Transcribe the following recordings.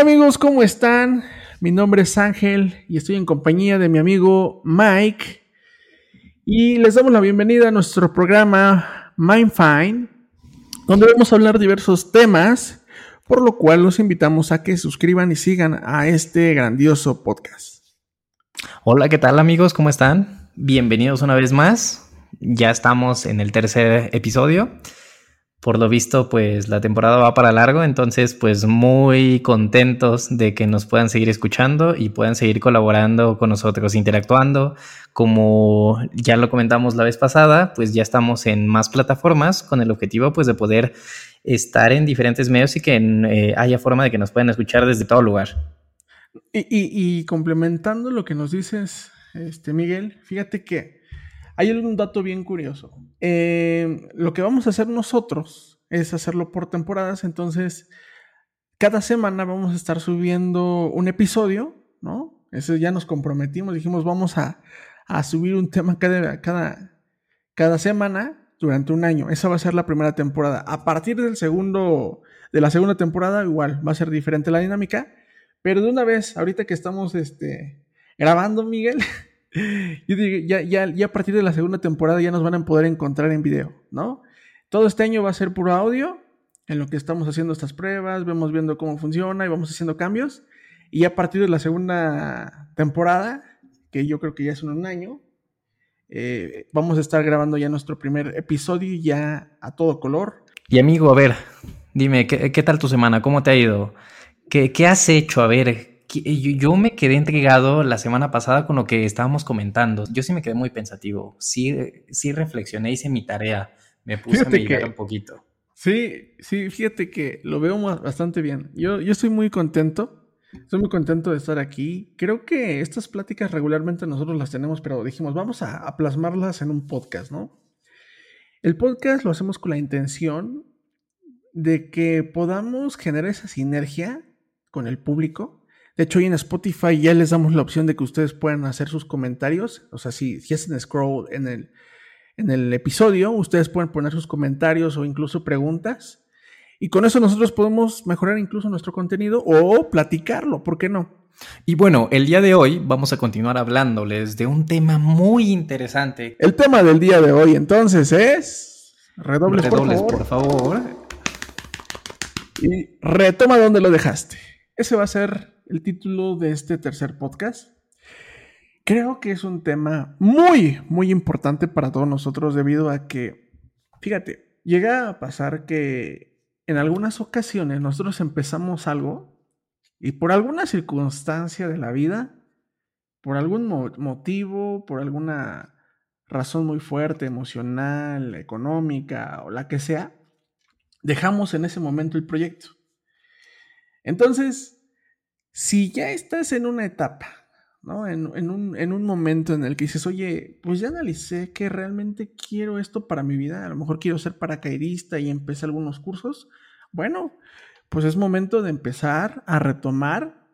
Hola, ¿qué tal amigos? ¿Cómo están? Mi nombre es Ángel y estoy en compañía de mi amigo Mike. Y les damos la bienvenida a nuestro programa MindFine, donde vamos a hablar diversos temas, por lo cual los invitamos a que suscriban y sigan a este grandioso podcast. Hola, ¿qué tal amigos? ¿Cómo están? Bienvenidos una vez más. Ya estamos en el tercer episodio por lo visto, pues la temporada va para largo, entonces pues muy contentos de que nos puedan seguir escuchando y puedan seguir colaborando con nosotros, interactuando. Como ya lo comentamos la vez pasada, pues ya estamos en más plataformas con el objetivo pues de poder estar en diferentes medios y que eh, haya forma de que nos puedan escuchar desde todo lugar. Y, y complementando lo que nos dices, este Miguel, fíjate que hay un dato bien curioso. Eh, lo que vamos a hacer nosotros es hacerlo por temporadas, entonces cada semana vamos a estar subiendo un episodio, ¿no? Eso ya nos comprometimos, dijimos vamos a, subir un tema cada, cada, cada semana durante un año. Esa va a ser la primera temporada. A partir del segundo, de la segunda temporada, igual va a ser diferente la dinámica. Pero de una vez, ahorita que estamos este, grabando, Miguel, Yo ya, ya, ya a partir de la segunda temporada ya nos van a poder encontrar en video, ¿no? Todo este año va a ser puro audio, en lo que estamos haciendo estas pruebas, vemos viendo cómo funciona y vamos haciendo cambios. Y a partir de la segunda temporada, que yo creo que ya es un año, eh, vamos a estar grabando ya nuestro primer episodio ya a todo color. Y amigo, a ver, dime, ¿qué, qué tal tu semana? ¿Cómo te ha ido? ¿Qué, ¿Qué, has hecho? A ver, yo me quedé intrigado la semana pasada con lo que estábamos comentando. Yo sí me quedé muy pensativo. Sí, sí reflexioné, hice mi tarea. Me puse a meditar un poquito. Sí, sí, fíjate que lo veo bastante bien. Yo, yo estoy muy contento. Estoy muy contento de estar aquí. Creo que estas pláticas regularmente nosotros las tenemos, pero dijimos, vamos a, a plasmarlas en un podcast, ¿no? El podcast lo hacemos con la intención de que podamos generar esa sinergia con el público de hecho, hoy en Spotify ya les damos la opción de que ustedes puedan hacer sus comentarios. O sea, si, si hacen scroll en el, en el episodio, ustedes pueden poner sus comentarios o incluso preguntas. Y con eso nosotros podemos mejorar incluso nuestro contenido o platicarlo, ¿por qué no? Y bueno, el día de hoy vamos a continuar hablándoles de un tema muy interesante. El tema del día de hoy entonces es... Redobles, Redobles por, favor. por favor. Y retoma donde lo dejaste. Ese va a ser el título de este tercer podcast. Creo que es un tema muy, muy importante para todos nosotros debido a que, fíjate, llega a pasar que en algunas ocasiones nosotros empezamos algo y por alguna circunstancia de la vida, por algún motivo, por alguna razón muy fuerte, emocional, económica o la que sea, dejamos en ese momento el proyecto. Entonces, si ya estás en una etapa, ¿no? En, un, momento en el que dices, oye, pues ya analicé que realmente quiero esto para mi vida, a lo mejor quiero ser paracaidista y empecé algunos cursos, bueno, pues es momento de empezar a retomar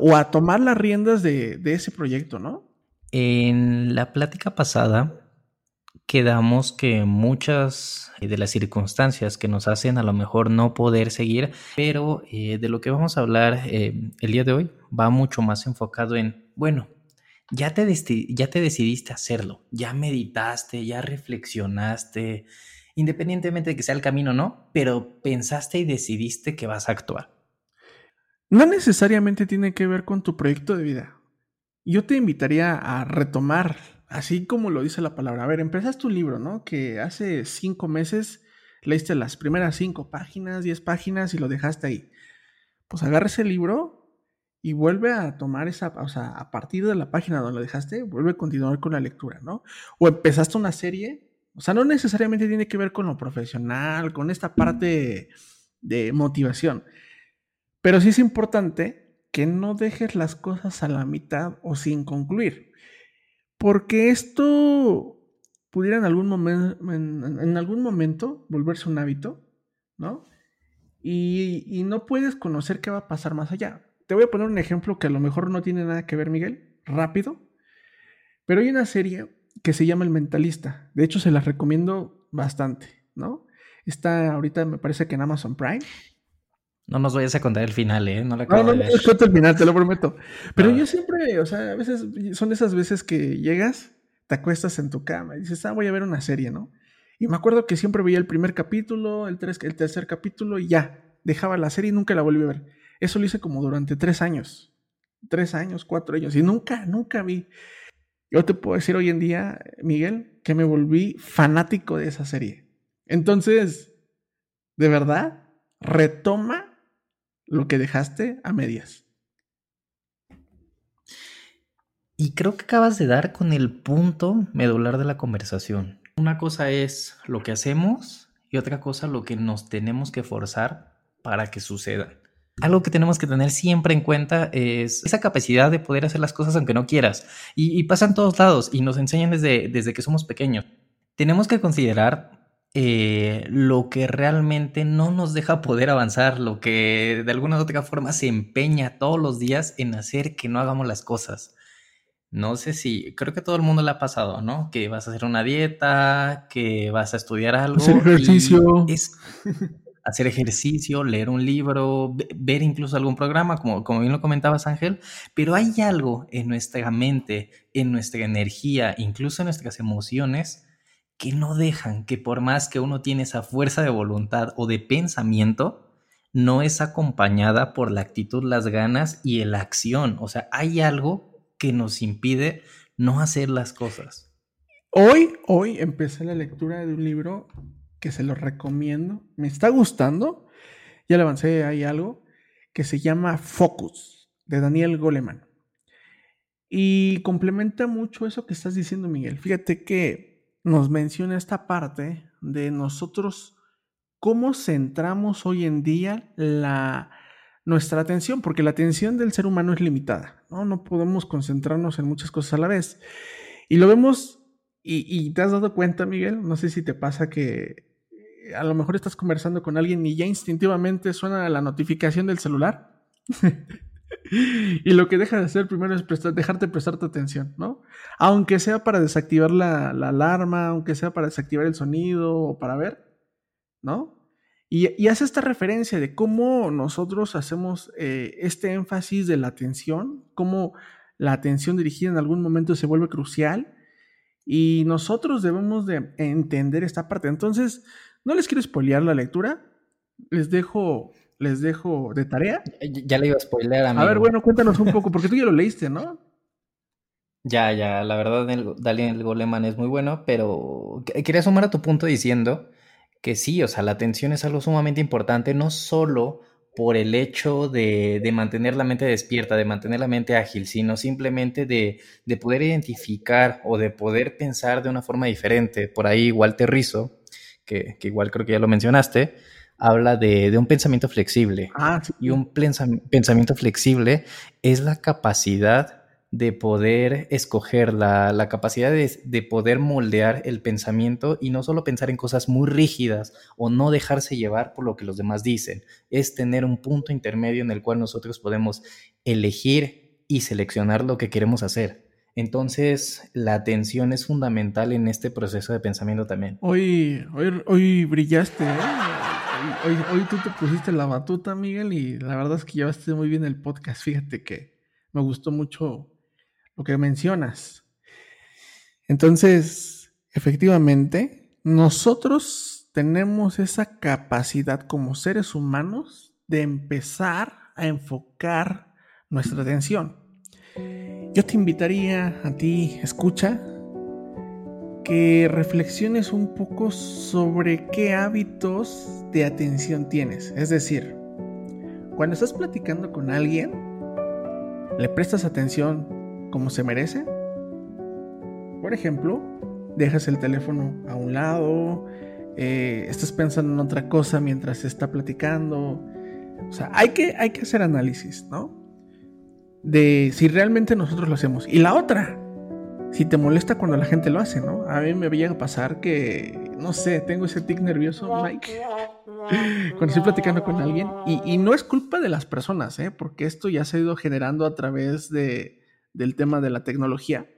o a tomar las riendas de ese proyecto, ¿no? En la plática pasada quedamos que muchas de las circunstancias que nos hacen a lo mejor no poder seguir, pero eh, de lo que vamos a hablar eh, el día de hoy va mucho más enfocado en, bueno, ya te, ya te decidiste hacerlo, ya meditaste, ya reflexionaste, independientemente de que sea el camino o no, pero pensaste y decidiste que vas a actuar. No necesariamente tiene que ver con tu proyecto de vida. Yo te invitaría a retomar así como lo dice la palabra. A ver, empezaste un libro, ¿no? Que hace cinco meses leíste las primeras cinco páginas, diez páginas y lo dejaste ahí. Pues agarra ese libro y vuelve a tomar esa, o sea, a partir de la página donde lo dejaste, vuelve a continuar con la lectura, ¿no? O empezaste una serie, o sea, no necesariamente tiene que ver con lo profesional, con esta parte de motivación, pero sí es importante que no dejes las cosas a la mitad o sin concluir. Porque esto pudiera en algún, momento, en, algún momento volverse un hábito, ¿no? Y, y, no puedes conocer qué va a pasar más allá. Te voy a poner un ejemplo que a lo mejor no tiene nada que ver, Miguel, rápido. Pero hay una serie que se llama El Mentalista. De hecho, se las recomiendo bastante, ¿no? Está ahorita, me parece que en Amazon Prime. No nos vayas a contar el final, ¿eh? No, la no, no, no el final, te lo prometo. Pero yo siempre, o sea, a veces son esas veces que llegas, te acuestas en tu cama y dices, ah, voy a ver una serie, ¿no? Y me acuerdo que siempre veía el primer capítulo, el, tres, el tercer capítulo y ya, dejaba la serie y nunca la volví a ver. Eso lo hice como durante tres años. Tres años, cuatro años. Y nunca, nunca vi. Yo te puedo decir hoy en día, Miguel, que me volví fanático de esa serie. Entonces, de verdad, retoma lo que dejaste a medias. Y creo que acabas de dar con el punto medular de la conversación. Una cosa es lo que hacemos y otra cosa lo que nos tenemos que forzar para que suceda. Algo que tenemos que tener siempre en cuenta es esa capacidad de poder hacer las cosas aunque no quieras. Y, pasa en todos lados y nos enseñan desde, desde que somos pequeños. Tenemos que considerar eh, lo que realmente no nos deja poder avanzar, lo que de alguna u otra forma se empeña todos los días en hacer que no hagamos las cosas. No sé si, creo que todo el mundo le ha pasado, ¿no? Que vas a hacer una dieta, que vas a estudiar algo. Hacer ejercicio. Es hacer ejercicio, leer un libro, ver incluso algún programa, como, como bien lo comentabas Ángel, pero hay algo en nuestra mente, en nuestra energía, incluso en nuestras emociones, que no dejan que por más que uno tiene esa fuerza de voluntad o de pensamiento, no es acompañada por la actitud, las ganas y la acción. O sea, hay algo que nos impide no hacer las cosas. Hoy, hoy empecé la lectura de un libro que se lo recomiendo. Me está gustando. Ya le avancé ahí algo que se llama Focus de Daniel Goleman. Y complementa mucho eso que estás diciendo, Miguel. Fíjate que nos menciona esta parte de nosotros cómo centramos hoy en día la, nuestra atención, porque la atención del ser humano es limitada, ¿no? No podemos concentrarnos en muchas cosas a la vez. Y lo vemos, y, te has dado cuenta, Miguel, no sé si te pasa que eh, a lo mejor estás conversando con alguien y ya instintivamente suena la notificación del celular. y lo que deja de hacer primero es prestar, dejarte prestarte atención, ¿no? Aunque sea para desactivar la, la alarma, aunque sea para desactivar el sonido o para ver, ¿no? Y, hace esta referencia de cómo nosotros hacemos eh, este énfasis de la atención, cómo la atención dirigida en algún momento se vuelve crucial y nosotros debemos de entender esta parte. Entonces, no les quiero spoilear la lectura, les dejo, les dejo de tarea. Ya le iba a spoilear, A ver, bueno, cuéntanos un poco, porque tú ya lo leíste, ¿no? Ya, ya, la verdad, Daniel Goleman es muy bueno, pero quería sumar a tu punto diciendo que sí, o sea, la atención es algo sumamente importante, no solo por el hecho de, mantener la mente despierta, de mantener la mente ágil, sino simplemente de, poder identificar o de poder pensar de una forma diferente. Por ahí Walter Rizzo, que, que igual creo que ya lo mencionaste, habla de, un pensamiento flexible. Ah, y un pensamiento flexible es la capacidad de poder escoger, la, capacidad de, poder moldear el pensamiento y no solo pensar en cosas muy rígidas o no dejarse llevar por lo que los demás dicen, es tener un punto intermedio en el cual nosotros podemos elegir y seleccionar lo que queremos hacer. Entonces, la atención es fundamental en este proceso de pensamiento también. Hoy, hoy, hoy brillaste, ¿eh? Hoy, tú te pusiste la batuta, Miguel, y la verdad es que llevaste muy bien el podcast. Fíjate que me gustó mucho lo que mencionas. Entonces, efectivamente, nosotros tenemos esa capacidad como seres humanos de empezar a enfocar nuestra atención. Yo te invitaría a ti, escucha, que reflexiones un poco sobre qué hábitos de atención tienes. Es decir, cuando estás platicando con alguien, le prestas atención como se merece. Por ejemplo, dejas el teléfono a un lado, eh, estás pensando en otra cosa mientras se está platicando. O sea, hay que, hay que hacer análisis, ¿no? De si realmente nosotros lo hacemos. Y la otra, si te molesta cuando la gente lo hace, ¿no? A mí me llega a pasar que, no sé, tengo ese tic nervioso, Mike, cuando estoy platicando con alguien. Y, y no es culpa de las personas, ¿eh? Porque esto ya se ha ido generando a través de, del tema de la tecnología.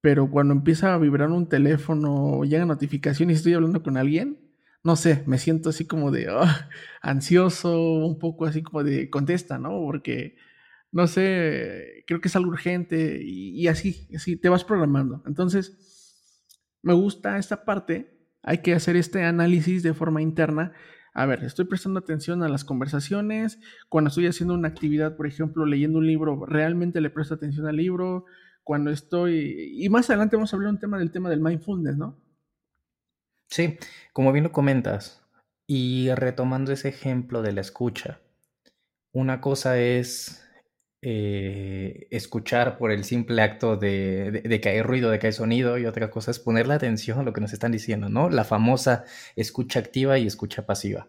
Pero cuando empieza a vibrar un teléfono llega notificación y estoy hablando con alguien, no sé, me siento así como de ah, ansioso, un poco así como de contesta, ¿no? Porque, no sé, creo que es algo urgente y, así, así te vas programando. Entonces, me gusta esta parte, hay que hacer este análisis de forma interna. A ver, estoy prestando atención a las conversaciones, cuando estoy haciendo una actividad, por ejemplo, leyendo un libro, realmente le presto atención al libro, cuando estoy, y más adelante vamos a hablar un tema del tema del mindfulness, ¿no? Sí, como bien lo comentas, y retomando ese ejemplo de la escucha, una cosa es eh, escuchar por el simple acto de, de, que hay ruido, de que hay sonido, y otra cosa es ponerle atención a lo que nos están diciendo, ¿no? La famosa escucha activa y escucha pasiva.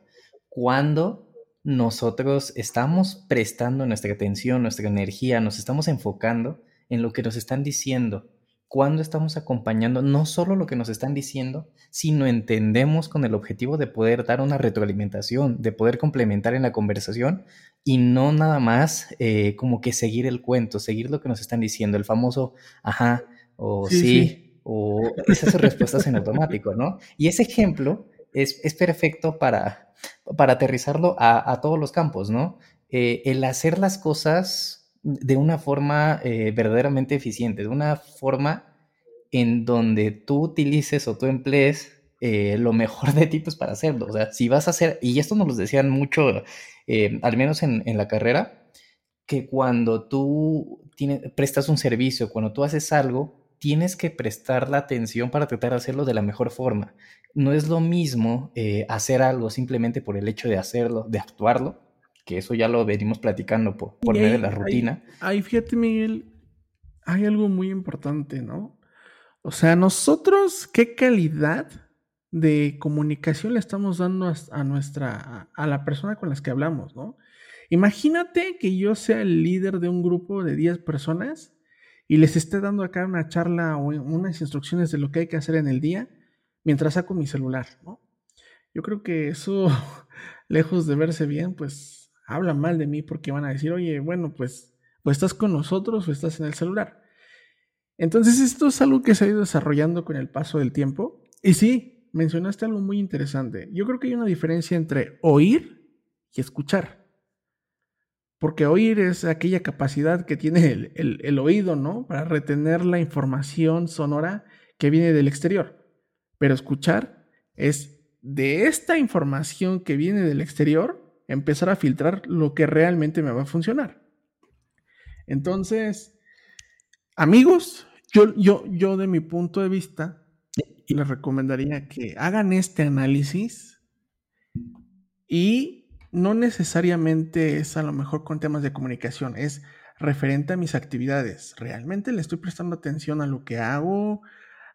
Cuando nosotros estamos prestando nuestra atención, nuestra energía, nos estamos enfocando en lo que nos están diciendo cuando estamos acompañando no solo lo que nos están diciendo, sino entendemos con el objetivo de poder dar una retroalimentación, de poder complementar en la conversación y no nada más eh, como que seguir el cuento, seguir lo que nos están diciendo, el famoso ajá o sí, o esas respuestas en automático, ¿no? Y ese ejemplo es, perfecto para, para aterrizarlo a, todos los campos, ¿no? Eh, el hacer las cosas de una forma eh, verdaderamente eficiente, de una forma en donde tú utilices o tú emplees eh, lo mejor de ti pues, para hacerlo. O sea, si vas a hacer, y esto nos lo decían mucho, eh, al menos en, la carrera, que cuando tú prestas un servicio, cuando tú haces algo, tienes que prestar la atención para tratar de hacerlo de la mejor forma. No es lo mismo hacer algo simplemente por el hecho de hacerlo, de actuarlo, que eso ya lo venimos platicando por, medio de la rutina. Ahí, fíjate, Miguel, hay algo muy importante, ¿no? O sea, nosotros, ¿qué calidad de comunicación le estamos dando a, nuestra, a, la persona con las que hablamos, ¿no? Imagínate que yo sea el líder de un grupo de 10 personas y les esté dando acá una charla o unas instrucciones de lo que hay que hacer en el día mientras saco mi celular, ¿no? Yo creo que eso, lejos de verse bien, pues hablan mal de mí porque van a decir, oye, bueno, pues, pues estás con nosotros o estás en el celular. Entonces, esto es algo que se ha ido desarrollando con el paso del tiempo. Y sí, mencionaste algo muy interesante. Yo creo que hay una diferencia entre oír y escuchar. Porque oír es aquella capacidad que tiene el, el oído, ¿no? Para retener la información sonora que viene del exterior. Pero escuchar es de esta información que viene del exterior, empezar a filtrar lo que realmente me va a funcionar. Entonces, amigos, yo, yo, yo de mi punto de vista, les recomendaría que hagan este análisis y no necesariamente es a lo mejor con temas de comunicación, es referente a mis actividades. ¿Realmente le estoy prestando atención a lo que hago,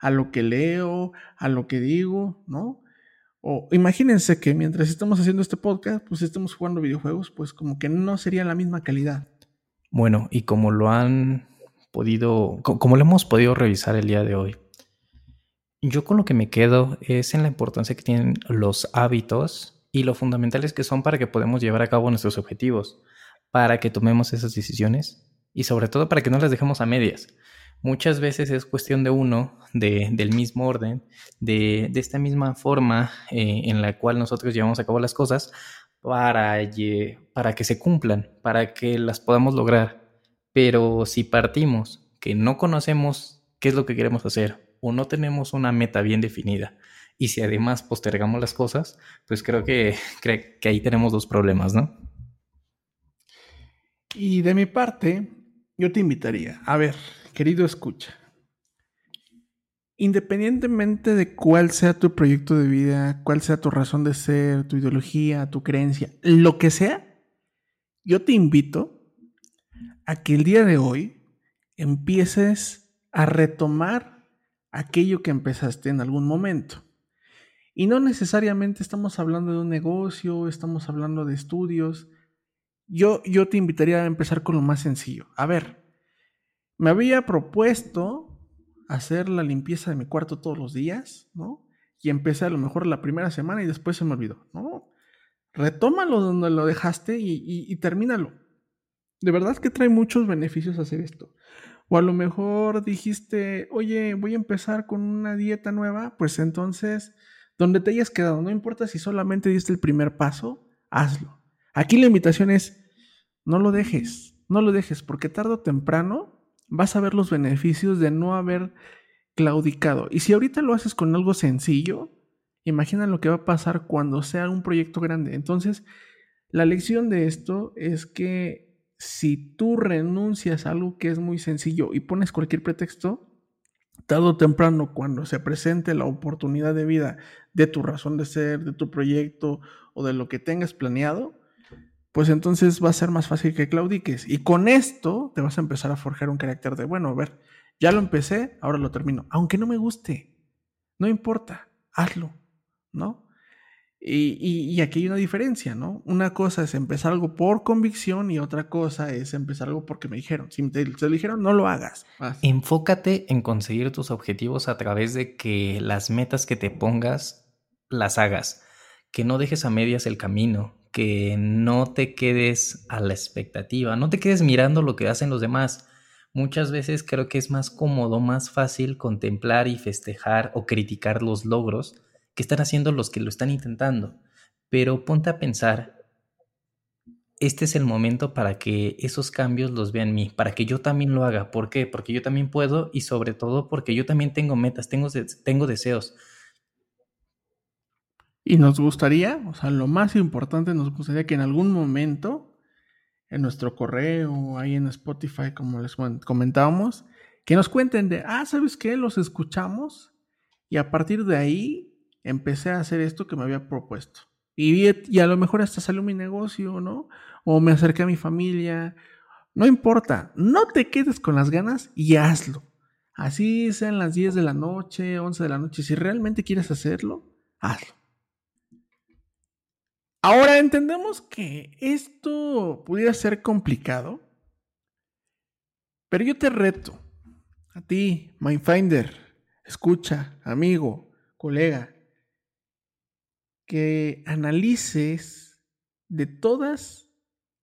a lo que leo, a lo que digo, ¿no? O imagínense que mientras estamos haciendo este podcast, pues estamos jugando videojuegos, pues como que no sería la misma calidad. Bueno, y como lo han podido, como lo hemos podido revisar el día de hoy, yo con lo que me quedo es en la importancia que tienen los hábitos y lo fundamentales que son para que podamos llevar a cabo nuestros objetivos, para que tomemos esas decisiones y sobre todo para que no las dejemos a medias muchas veces es cuestión de uno, de, del mismo orden, de, de esta misma forma eh, en la cual nosotros llevamos a cabo las cosas para, para que se cumplan, para que las podamos lograr. Pero si partimos que no conocemos qué es lo que queremos hacer o no tenemos una meta bien definida, y si además postergamos las cosas, pues creo que, creo que ahí tenemos dos problemas, ¿no? Y de mi parte, yo te invitaría, a ver, Querido escucha, independientemente de cuál sea tu proyecto de vida, cuál sea tu razón de ser, tu ideología, tu creencia, lo que sea, yo te invito a que el día de hoy empieces a retomar aquello que empezaste en algún momento. Y no necesariamente estamos hablando de un negocio, estamos hablando de estudios. Yo, yo te invitaría a empezar con lo más sencillo. A ver, me había propuesto hacer la limpieza de mi cuarto todos los días, ¿no? Y empecé a lo mejor la primera semana y después se me olvidó, ¿no? Retómalo donde lo dejaste y, y, termínalo. De verdad que trae muchos beneficios hacer esto. O a lo mejor dijiste, oye, voy a empezar con una dieta nueva, pues entonces donde te hayas quedado, no importa si solamente diste el primer paso, hazlo. Aquí la invitación es, no lo dejes, no lo dejes, porque tarde o temprano vas a ver los beneficios de no haber claudicado. Y si ahorita lo haces con algo sencillo, imagina lo que va a pasar cuando sea un proyecto grande. Entonces, la lección de esto es que si tú renuncias a algo que es muy sencillo y pones cualquier pretexto, tarde o temprano, cuando se presente la oportunidad de vida de tu razón de ser, de tu proyecto o de lo que tengas planeado, pues entonces va a ser más fácil que claudiques. Y con esto te vas a empezar a forjar un carácter de, bueno, a ver, ya lo empecé, ahora lo termino. Aunque no me guste, no importa, hazlo, ¿no? Y, aquí hay una diferencia, ¿no? Una cosa es empezar algo por convicción y otra cosa es empezar algo porque me dijeron. Si te, dijeron, no lo hagas. Enfócate en conseguir tus objetivos a través de que las metas que te pongas las hagas. Que no dejes a medias el camino. Que no te quedes a la expectativa. No te quedes mirando lo que hacen los demás. Muchas veces creo que es más cómodo, más fácil contemplar y festejar o criticar los logros que están haciendo los que lo están intentando. Pero ponte a pensar, este es el momento para que esos cambios los vean mí, para que yo también lo haga. ¿Por qué? Porque yo también puedo y sobre todo porque yo también tengo metas, tengo deseos. Y nos gustaría, o sea, lo más importante, nos gustaría que en algún momento, en nuestro correo, ahí en Spotify, como les comentábamos, que nos cuenten de, ah, ¿sabes qué? Los escuchamos y a partir de ahí empecé a hacer esto que me había propuesto. Y, a lo mejor hasta salió mi negocio, ¿no? O me acerqué a mi familia. No importa, no te quedes con las ganas y hazlo. Así sean las 10 de la noche, 11 de la noche. Si realmente quieres hacerlo, hazlo. Ahora entendemos que esto pudiera ser complicado, pero yo te reto a ti, Mindfinder, escucha, amigo, colega, que analices de todas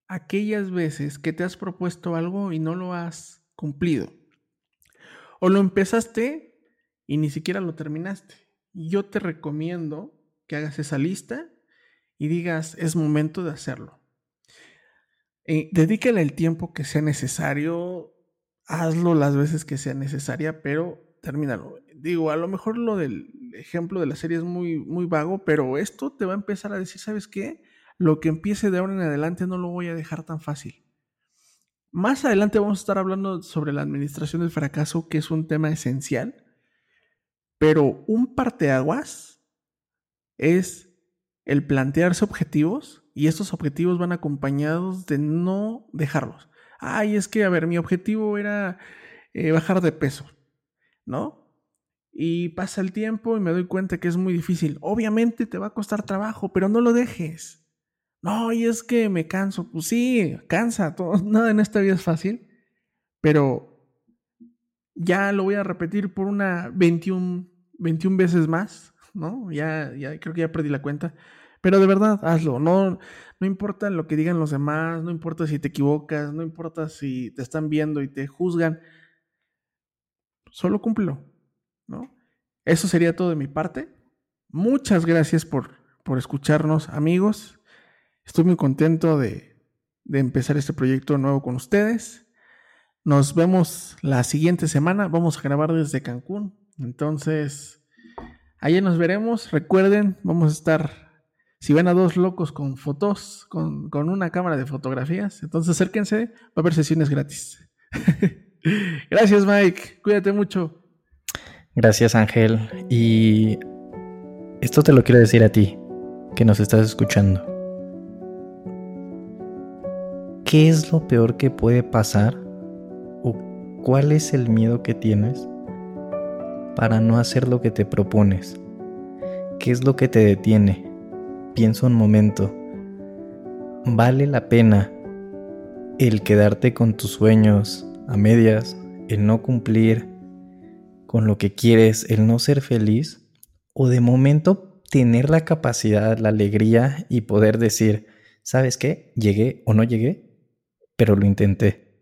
aquellas veces que te has propuesto algo y no lo has cumplido. O lo empezaste y ni siquiera lo terminaste. Yo te recomiendo que hagas esa lista y digas, es momento de hacerlo. Eh, dedícale el tiempo que sea necesario, hazlo las veces que sea necesaria, pero termínalo. Digo, a lo mejor lo del ejemplo de la serie es muy, muy vago, pero esto te va a empezar a decir, ¿sabes qué? Lo que empiece de ahora en adelante no lo voy a dejar tan fácil. Más adelante vamos a estar hablando sobre la administración del fracaso, que es un tema esencial, pero un parteaguas es el plantearse objetivos y estos objetivos van acompañados de no dejarlos. Ay, es que, a ver, mi objetivo era eh, bajar de peso, ¿no? y pasa el tiempo y me doy cuenta que es muy difícil. Obviamente te va a costar trabajo, pero no lo dejes. No, y es que me canso. Pues sí, cansa. Todo, nada en esta vida es fácil. Pero ya lo voy a repetir por una 21, 21 veces más, ¿no? Ya, ya creo que ya perdí la cuenta. Pero de verdad, hazlo. No, no importa lo que digan los demás, no importa si te equivocas, no importa si te están viendo y te juzgan. Solo cúmplelo. ¿no? Eso sería todo de mi parte. Muchas gracias por, por escucharnos, amigos. Estoy muy contento de, de empezar este proyecto nuevo con ustedes. Nos vemos la siguiente semana. Vamos a grabar desde Cancún. Entonces, allá nos veremos. Recuerden, vamos a estar, si ven a dos locos con fotos, con, con una cámara de fotografías, entonces acérquense, va a haber sesiones gratis. Gracias, Mike. Cuídate mucho. Gracias Ángel. Y esto te lo quiero decir a ti, que nos estás escuchando. ¿Qué es lo peor que puede pasar? ¿O cuál es el miedo que tienes para no hacer lo que te propones? ¿Qué es lo que te detiene? Piensa un momento. ¿Vale la pena el quedarte con tus sueños a medias, el no cumplir, con lo que quieres, el no ser feliz, o de momento tener la capacidad, la alegría y poder decir, ¿sabes qué? Llegué o no llegué, pero lo intenté.